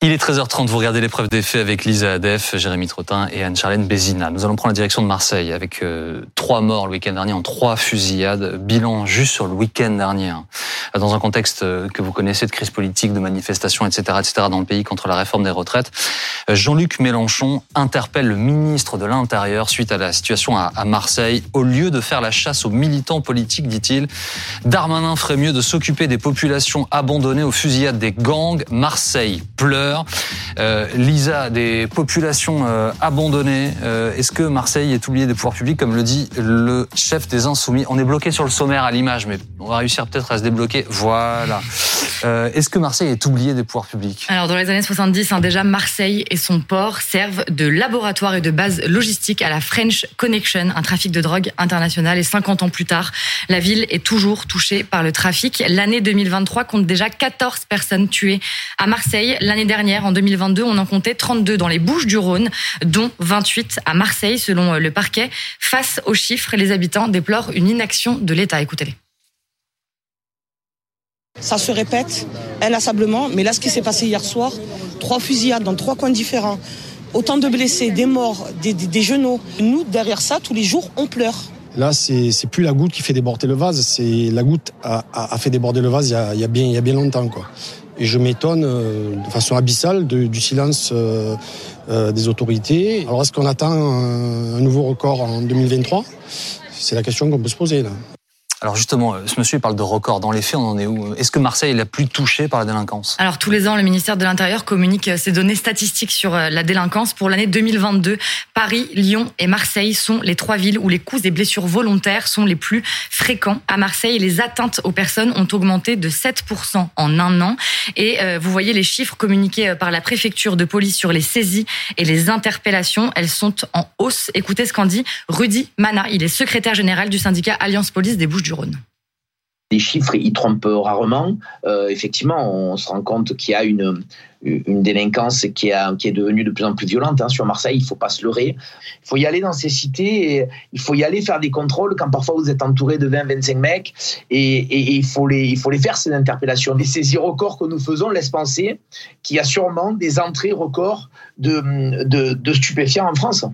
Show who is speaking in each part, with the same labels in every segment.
Speaker 1: Il est 13h30, vous regardez l'épreuve des faits avec Lisa Adef, Jérémy Trottin et Anne-Charlène Bézina. Nous allons prendre la direction de Marseille avec euh, trois morts le week-end dernier en trois fusillades. Bilan juste sur le week-end dernier. Hein. Dans un contexte euh, que vous connaissez de crise politique, de manifestations, etc., etc. dans le pays contre la réforme des retraites. Euh, Jean-Luc Mélenchon interpelle le ministre de l'Intérieur suite à la situation à, à Marseille. Au lieu de faire la chasse aux militants politiques, dit-il, Darmanin ferait mieux de s'occuper des populations abandonnées aux fusillades des gangs. Marseille pleure euh, Lisa, des populations euh, abandonnées. Euh, est-ce que Marseille est oublié des pouvoirs publics, comme le dit le chef des Insoumis? On est bloqué sur le sommaire à l'image, mais on va réussir peut-être à se débloquer. Voilà. Est-ce que Marseille est oublié des pouvoirs publics?
Speaker 2: Alors, dans les années 70, hein, déjà, Marseille et son port servent de laboratoire et de base logistique à la French Connection, un trafic de drogue international. Et 50 ans plus tard, la ville est toujours touchée par le trafic. L'année 2023 compte déjà 14 personnes tuées à Marseille. L'année dernière, dernière, en 2022, on en comptait 32 dans les Bouches du Rhône, dont 28 à Marseille, selon le parquet. Face aux chiffres, les habitants déplorent une inaction de l'État. Écoutez-les.
Speaker 3: Ça se répète inlassablement, mais là, ce qui s'est passé hier soir, trois fusillades dans trois coins différents, autant de blessés, des morts, des, des, genoux. Nous, derrière ça, tous les jours, on pleure.
Speaker 4: Là, c'est plus la goutte qui fait déborder le vase, c'est la goutte a, a, fait déborder le vase il y a, il y a bien, il y a bien longtemps, quoi. Et je m'étonne euh, de façon abyssale du silence euh, euh, des autorités. Alors est-ce qu'on attend un nouveau record en 2023 C'est la question qu'on peut se poser là.
Speaker 1: Alors justement, euh, ce monsieur parle de record. Dans les faits, on en est où? Est-ce que Marseille est la plus touchée par la délinquance?
Speaker 2: Alors tous les ans, le ministère de l'Intérieur communique ses données statistiques sur euh, la délinquance. Pour l'année 2022, Paris, Lyon et Marseille sont les trois villes où les coups et blessures volontaires sont les plus fréquents. À Marseille, les atteintes aux personnes ont augmenté de 7% en un an. Et euh, vous voyez les chiffres communiqués par la préfecture de police sur les saisies et les interpellations. Elles sont en hausse. Écoutez ce qu'en dit Rudy Mana. Il est secrétaire général du syndicat Alliance Police des Bouches
Speaker 5: les chiffres, ils trompent rarement. Euh, effectivement, on se rend compte qu'il y a une, délinquance qui, est devenue de plus en plus violente hein, sur Marseille. Il ne faut pas se leurrer. Il faut y aller dans ces cités. Et il faut y aller faire des contrôles quand parfois vous êtes entouré de 20-25 mecs. Et, il, faut les, il faut les faire, ces interpellations. Les saisies records que nous faisons laissent penser qu'il y a sûrement des entrées records de stupéfiants en France.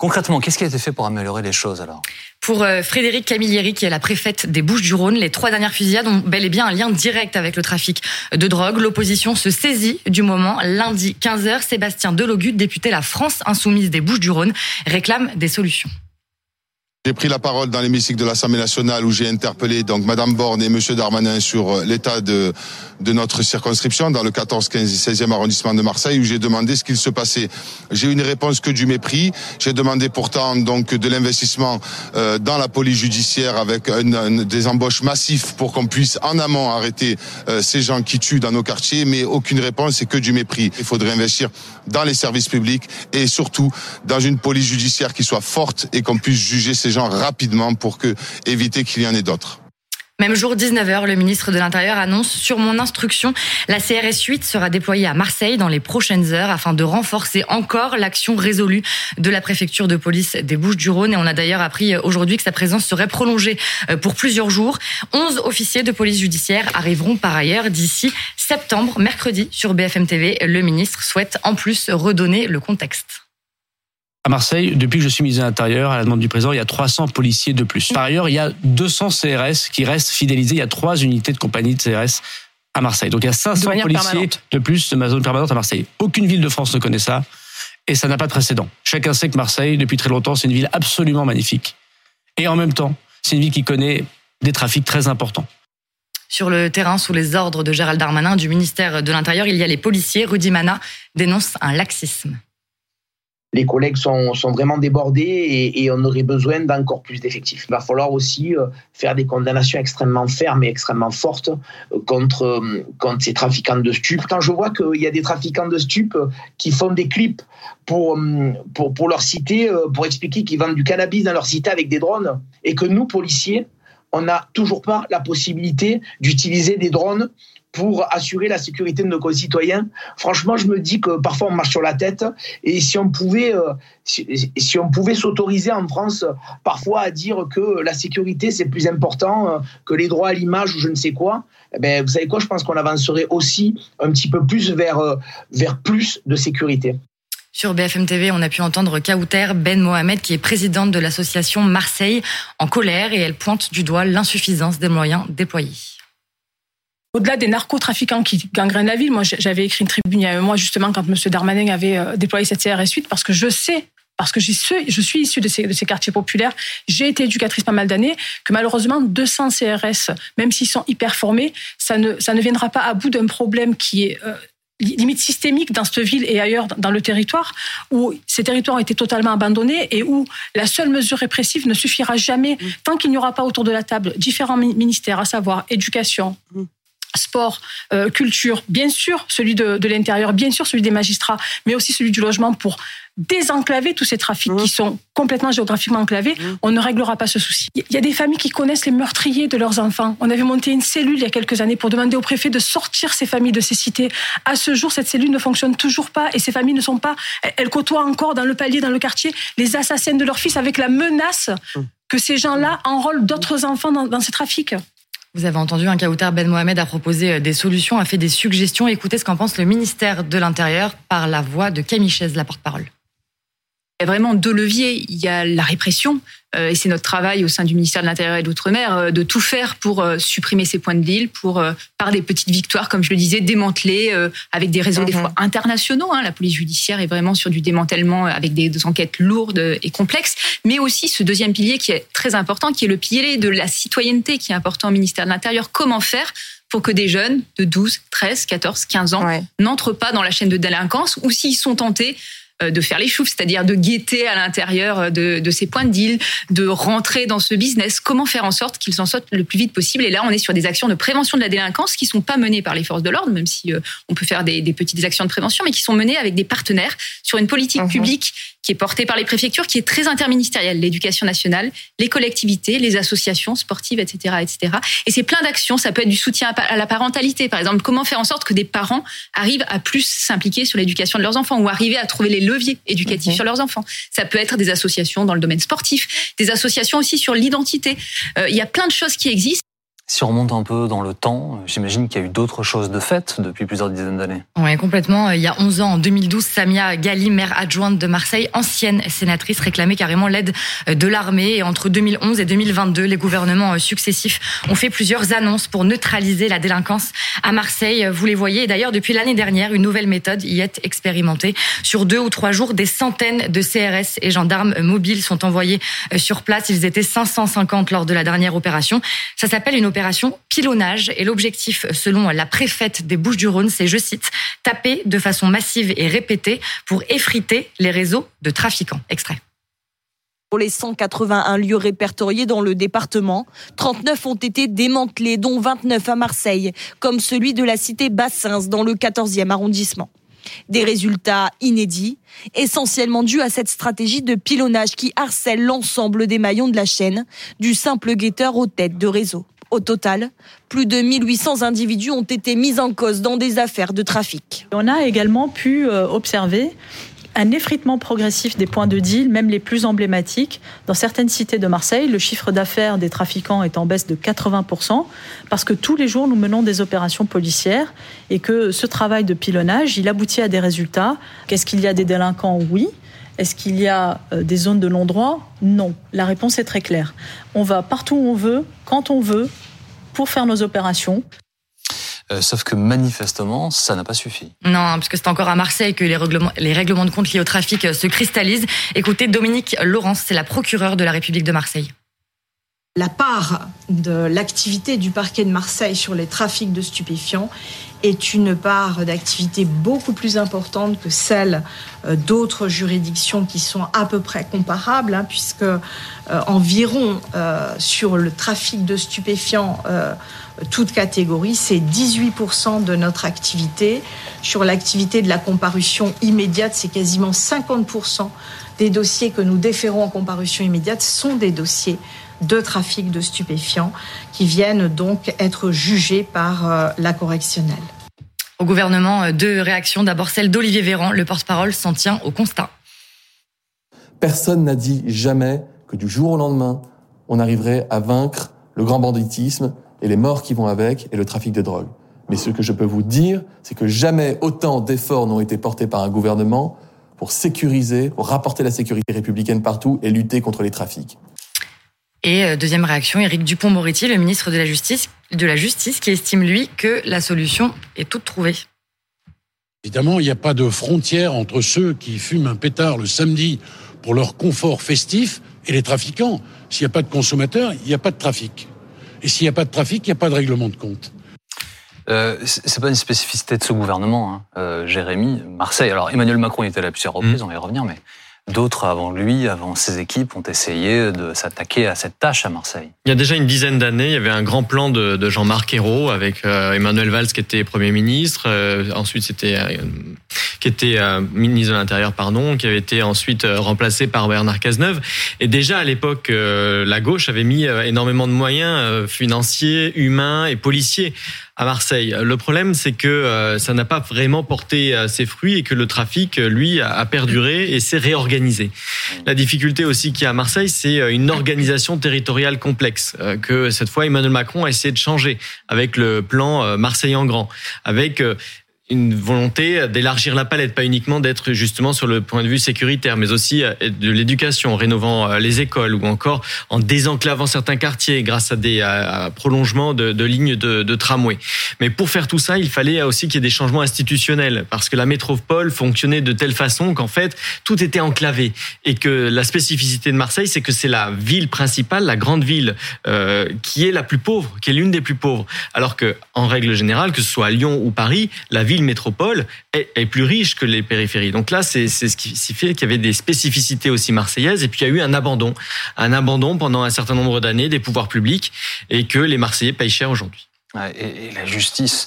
Speaker 1: Concrètement, qu'est-ce qui a été fait pour améliorer les choses alors?
Speaker 2: Pour euh, Frédéric Camilleri, qui est la préfète des Bouches-du-Rhône, les trois dernières fusillades ont bel et bien un lien direct avec le trafic de drogue. L'opposition se saisit du moment. Lundi 15h, Sébastien Delogut, député La France Insoumise des Bouches-du-Rhône, réclame des solutions.
Speaker 6: J'ai pris la parole dans l'hémicycle de l'Assemblée nationale où j'ai interpellé donc Madame Borne et Monsieur Darmanin sur euh, l'état de, de notre circonscription dans le 14, 15 et 16e arrondissement de Marseille où j'ai demandé ce qu'il se passait. J'ai eu une réponse que du mépris. J'ai demandé pourtant donc de l'investissement euh, dans la police judiciaire avec des embauches massifs pour qu'on puisse en amont arrêter euh, ces gens qui tuent dans nos quartiers, mais aucune réponse et que du mépris. Il faudrait investir dans les services publics et surtout dans une police judiciaire qui soit forte et qu'on puisse juger ces gens rapidement pour éviter qu'il y en ait d'autres.
Speaker 2: Même jour, 19h, le ministre de l'Intérieur annonce sur mon instruction, la CRS 8 sera déployée à Marseille dans les prochaines heures afin de renforcer encore l'action résolue de la préfecture de police des Bouches-du-Rhône. Et on a d'ailleurs appris aujourd'hui que sa présence serait prolongée euh, pour plusieurs jours. 11 officiers de police judiciaire arriveront par ailleurs d'ici septembre, mercredi, sur BFM TV. Le ministre souhaite en plus redonner le contexte.
Speaker 7: À Marseille, depuis que je suis ministre de l'Intérieur, à la demande du président, il y a 300 policiers de plus. Par ailleurs, il y a 200 CRS qui restent fidélisés. Il y a trois unités de compagnie de CRS à Marseille. Donc il y a 500 policiers de plus de ma zone permanente à Marseille. Aucune ville de France ne connaît ça et ça n'a pas de précédent. Chacun sait que Marseille, depuis très longtemps, c'est une ville absolument magnifique. Et en même temps, c'est une ville qui connaît des trafics très importants.
Speaker 2: Sur le terrain, sous les ordres de Gérald Darmanin du ministère de l'Intérieur, il y a les policiers. Rudy Mana dénonce un laxisme
Speaker 5: les collègues sont, vraiment débordés et, on aurait besoin d'encore plus d'effectifs. Il va falloir aussi euh, faire des condamnations extrêmement fermes et extrêmement fortes euh, contre, euh, contre ces trafiquants de stupes. Quand je vois qu'il y a des trafiquants de stupes qui font des clips pour, pour, pour leur cité, pour expliquer qu'ils vendent du cannabis dans leur cité avec des drones, et que nous, policiers, on n'a toujours pas la possibilité d'utiliser des drones pour assurer la sécurité de nos concitoyens. Franchement, je me dis que parfois on marche sur la tête et si on pouvait, euh, si, on pouvait s'autoriser en France parfois à dire que la sécurité c'est plus important euh, que les droits à l'image ou je ne sais quoi, eh ben, vous savez quoi, je pense qu'on avancerait aussi un petit peu plus vers, euh, vers plus de sécurité.
Speaker 2: Sur BFM TV, on a pu entendre Kauter Ben Mohamed, qui est présidente de l'association Marseille, en colère et elle pointe du doigt l'insuffisance des moyens déployés.
Speaker 8: Au-delà des narcotrafiquants qui gangrènent la ville, moi j'avais écrit une tribune il y a un mois justement quand M. Darmanin avait euh, déployé cette CRS 8 parce que je sais parce que je suis issue de ces, de ces quartiers populaires, j'ai été éducatrice pas mal d'années, que malheureusement 200 CRS, même s'ils sont hyper formés, ça ne, ça ne viendra pas à bout d'un problème qui est euh, limite systémique dans cette ville et ailleurs dans le territoire, où ces territoires ont été totalement abandonnés et où la seule mesure répressive ne suffira jamais mmh. tant qu'il n'y aura pas autour de la table différents ministères, à savoir éducation, mmh sport, euh, culture, bien sûr celui de, de l'intérieur, bien sûr celui des magistrats, mais aussi celui du logement pour désenclaver tous ces trafics qui mmh. sont complètement géographiquement enclavés, mmh. on ne réglera pas ce souci. Il y a des familles qui connaissent les meurtriers de leurs enfants. On avait monté une cellule il y a quelques années pour demander au préfet de sortir ces familles de ces cités. À ce jour, cette cellule ne fonctionne toujours pas et ces familles ne sont pas, elles côtoient encore dans le palier, dans le quartier, les assassins de leurs fils avec la menace mmh. que ces gens-là enrôlent d'autres enfants dans, dans ces trafics.
Speaker 2: Vous avez entendu un Kautar Ben Mohamed a proposé euh, des solutions, a fait des suggestions. Écoutez ce qu'en pense le ministère de l'Intérieur par la voix de Camille Chaise, la porte-parole.
Speaker 9: Il y a vraiment deux leviers. Il y a la répression, euh, et c'est notre travail au sein du ministère de l'Intérieur et de l'Outre-mer euh, de tout faire pour euh, supprimer ces points de deal, pour, par des petites victoires, comme je le disais, démanteler avec des réseaux des mhm. fois internationaux. Hein. La police judiciaire est vraiment sur du démantèlement avec des, des enquêtes lourdes et complexes, mais aussi ce deuxième pilier qui est très important, qui est le pilier de la citoyenneté, qui est important au ministère de l'Intérieur. Comment faire pour que des jeunes de 12, 13, 14, 15 ans n'entrent pas dans la chaîne de délinquance ou s'ils sont tentés de faire les choufs, c'est-à-dire de guetter à l'intérieur de, de, ces points de deal, de rentrer dans ce business. Comment faire en sorte qu'ils en sortent le plus vite possible Et là, on est sur des actions de prévention de la délinquance qui sont pas menées par les forces de l'ordre, même si euh, on peut faire des, des, petites actions de prévention, mais qui sont menées avec des partenaires sur une politique mhm. publique qui est portée par les préfectures, qui est très interministérielle, l'éducation nationale, les collectivités, les associations sportives, etc., etc. Et c'est plein d'actions. Ça peut être du soutien à la parentalité, par exemple. Comment faire en sorte que des parents arrivent à plus s'impliquer sur l'éducation de leurs enfants ou arriver à trouver les leviers éducatifs mhm. sur leurs enfants? Ça peut être des associations dans le domaine sportif, des associations aussi sur l'identité. Euh, il y a plein de choses qui existent.
Speaker 1: Si on remonte un peu dans le temps, j'imagine qu'il y a eu d'autres choses de faites depuis plusieurs dizaines d'années.
Speaker 2: Oui, complètement. Il y a 11 ans, en 2012, Samia Gali, maire adjointe de Marseille, ancienne sénatrice, réclamait carrément l'aide de l'armée. Et entre 2011 et 2022, les gouvernements successifs ont fait plusieurs annonces pour neutraliser la délinquance à Marseille. Vous les voyez. D'ailleurs, depuis l'année dernière, une nouvelle méthode y est expérimentée. Sur deux ou trois jours, des centaines de CRS et gendarmes mobiles sont envoyés sur place. Ils étaient 550 lors de la dernière opération. Ça s'appelle une opération opération pilonnage. Et l'objectif, selon la préfète des Bouches-du-Rhône, c'est, je cite, taper de façon massive et répétée pour effriter les réseaux de trafiquants. Extrait.
Speaker 10: Pour les 181 lieux répertoriés dans le département, 39 ont été démantelés, dont 29 à Marseille, comme celui de la cité Bassins dans le 14e arrondissement. Des résultats inédits, essentiellement dus à cette stratégie de pilonnage qui harcèle l'ensemble des maillons de la chaîne, du simple guetteur aux têtes de réseau. Au total, plus de 1800 individus ont été mis en cause dans des affaires de trafic.
Speaker 11: On a également pu euh, observer un effritement progressif des points de deal, même les plus emblématiques. Dans certaines cités de Marseille, le chiffre d'affaires des trafiquants est en baisse de 80%, parce que tous les jours, nous menons des opérations policières et que ce travail de pilonnage, il aboutit à des résultats. Qu'est-ce qu'il y a des délinquants? Oui. Est-ce qu'il y a euh, des zones de non-droit? Non. La réponse est très claire. On va partout où on veut, quand on veut, pour faire nos opérations.
Speaker 1: Euh, sauf que manifestement, ça n'a pas suffi.
Speaker 2: Non, puisque c'est encore à Marseille que les règlements, les règlements de compte liés au trafic euh, se cristallisent. Écoutez, Dominique Laurence, c'est la procureure de la République de Marseille.
Speaker 12: La part de l'activité du parquet de Marseille sur les trafics de stupéfiants est une part d'activité beaucoup plus importante que celle euh, d'autres juridictions qui sont à peu près comparables, hein, puisque euh, environ euh, sur le trafic de stupéfiants, toute catégorie, c'est 18% de notre activité. Sur l'activité de la comparution immédiate, c'est quasiment 50% des dossiers que nous déférons en comparution immédiate sont des dossiers de trafic de stupéfiants qui viennent donc être jugés par la correctionnelle.
Speaker 2: Au gouvernement, deux réactions. D'abord celle d'Olivier Véran, le porte-parole s'en tient au constat.
Speaker 13: Personne n'a dit jamais que du jour au lendemain, on arriverait à vaincre le grand banditisme et les morts qui vont avec et le trafic de drogue. Mais ce que je peux vous dire, c'est que jamais autant d'efforts n'ont été portés par un gouvernement pour sécuriser, pour rapporter la sécurité républicaine partout et lutter contre les trafics.
Speaker 2: Et euh, deuxième réaction, Éric Dupont-Moretti, le ministre de la Justice, de la Justice, qui estime lui que la solution est toute trouvée.
Speaker 14: Évidemment, il n'y a pas de frontière entre ceux qui fument un pétard le samedi pour leur confort festif et les trafiquants. S'il n'y a pas de consommateurs, il n'y a pas de trafic. Et s'il n'y a pas de trafic, il n'y a pas de règlement de compte.
Speaker 1: Euh, c'est pas une spécificité de ce gouvernement, hein. euh, Jérémy. Marseille. Alors Emmanuel Macron était là à plusieurs reprises, mmh. on va y revenir, mais D'autres avant lui, avant ses équipes, ont essayé de s'attaquer à cette tâche à Marseille.
Speaker 15: Il y a déjà une dizaine d'années, il y avait un grand plan de, Jean-Marc Ayrault avec euh, Emmanuel Valls qui était Premier ministre. Euh, ensuite, c'était euh, qui était ministre de l'Intérieur, pardon, qui avait été ensuite remplacé par Bernard Cazeneuve. Et déjà à l'époque, la gauche avait mis énormément de moyens financiers, humains et policiers à Marseille. Le problème, c'est que euh, ça n'a pas vraiment porté euh, ses fruits et que le trafic, euh, lui, a perduré et s'est réorganisé. La difficulté aussi qu'il y a à Marseille, c'est une organisation territoriale complexe que cette fois Emmanuel Macron a essayé de changer avec le plan Marseille en grand, avec une volonté d'élargir la palette, pas uniquement d'être justement sur le point de vue sécuritaire, mais aussi euh, de l'éducation, en rénovant euh, les écoles ou encore en désenclavant certains quartiers grâce à des prolongements de, lignes de, de, tramway. Mais pour faire tout ça, il fallait aussi qu'il y ait des changements institutionnels, parce que la métropole fonctionnait de telle façon qu'en fait tout était enclavé et que la spécificité de Marseille, c'est que c'est la ville principale, la grande ville euh, qui est la plus pauvre, qui est l'une des plus pauvres, alors que en règle générale, que ce soit à Lyon ou Paris, la ville métropole est, plus riche que les périphéries. Donc là, c'est ce qui fait qu'il y avait des spécificités aussi marseillaises. Et puis il y a eu un abandon, un abandon pendant un certain nombre d'années des pouvoirs publics et que les Marseillais payent cher aujourd'hui.
Speaker 1: Et, la justice,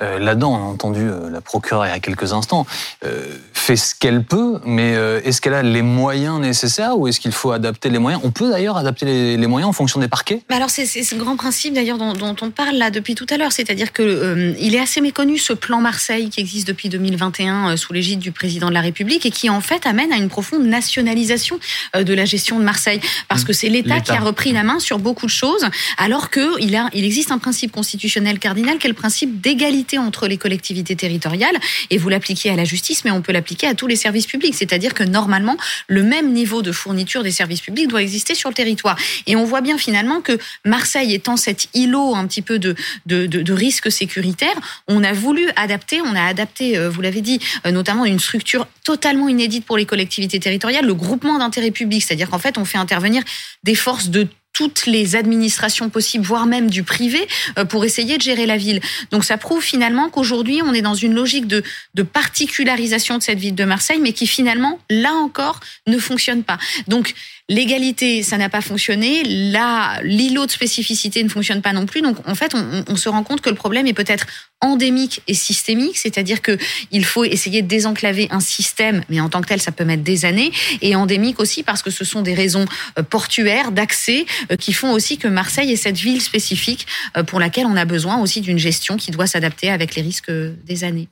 Speaker 1: euh, là-dedans, on a entendu euh, la procureure il y a quelques instants, euh, fait ce qu'elle peut, mais est-ce qu'elle a les moyens nécessaires ou est-ce qu'il faut adapter les moyens? On peut d'ailleurs adapter les, moyens en fonction des parquets.
Speaker 16: Alors c'est ce grand principe d'ailleurs dont, on parle là depuis tout à l'heure, c'est-à-dire que il est assez méconnu ce plan Marseille qui existe depuis 2021 sous l'égide du président de la République et qui en fait amène à une profonde nationalisation de la gestion de Marseille, parce mmh. que c'est l'État qui a repris la main sur beaucoup de choses, alors qu'il il existe un principe constitutionnel cardinal qui est le principe d'égalité entre les collectivités territoriales. Et vous l'appliquez à la justice, mais on peut l'appliquer à tous les services publics. C'est-à-dire que normalement, le même niveau de fourniture des services publics doit exister sur le territoire. Et on voit bien finalement que Marseille étant cet îlot un petit peu de, de, de, de risque sécuritaire, on a voulu adapter, on a adapté, euh, vous l'avez dit, euh, notamment une structure totalement inédite pour les collectivités territoriales, le groupement d'intérêt public. C'est-à-dire qu'en fait, on fait intervenir des forces de toutes les administrations possibles, voire même du privé, euh, pour essayer de gérer la ville. Donc ça prouve finalement qu'aujourd'hui, on est dans une logique de, de particularisation de cette ville de Marseille, mais qui finalement, là encore, ne fonctionne pas. Donc L'égalité, ça n'a pas fonctionné. Là, l'îlot de spécificité ne fonctionne pas non plus. Donc, en fait, on, on se rend compte que le problème est peut-être endémique et systémique, c'est-à-dire que il faut essayer de désenclaver un système, mais en tant que tel, ça peut mettre des années, et endémique aussi parce que ce sont des raisons euh, portuaires d'accès euh, qui font aussi que Marseille est cette ville spécifique euh, pour laquelle on a besoin aussi d'une gestion qui doit s'adapter avec les risques des années.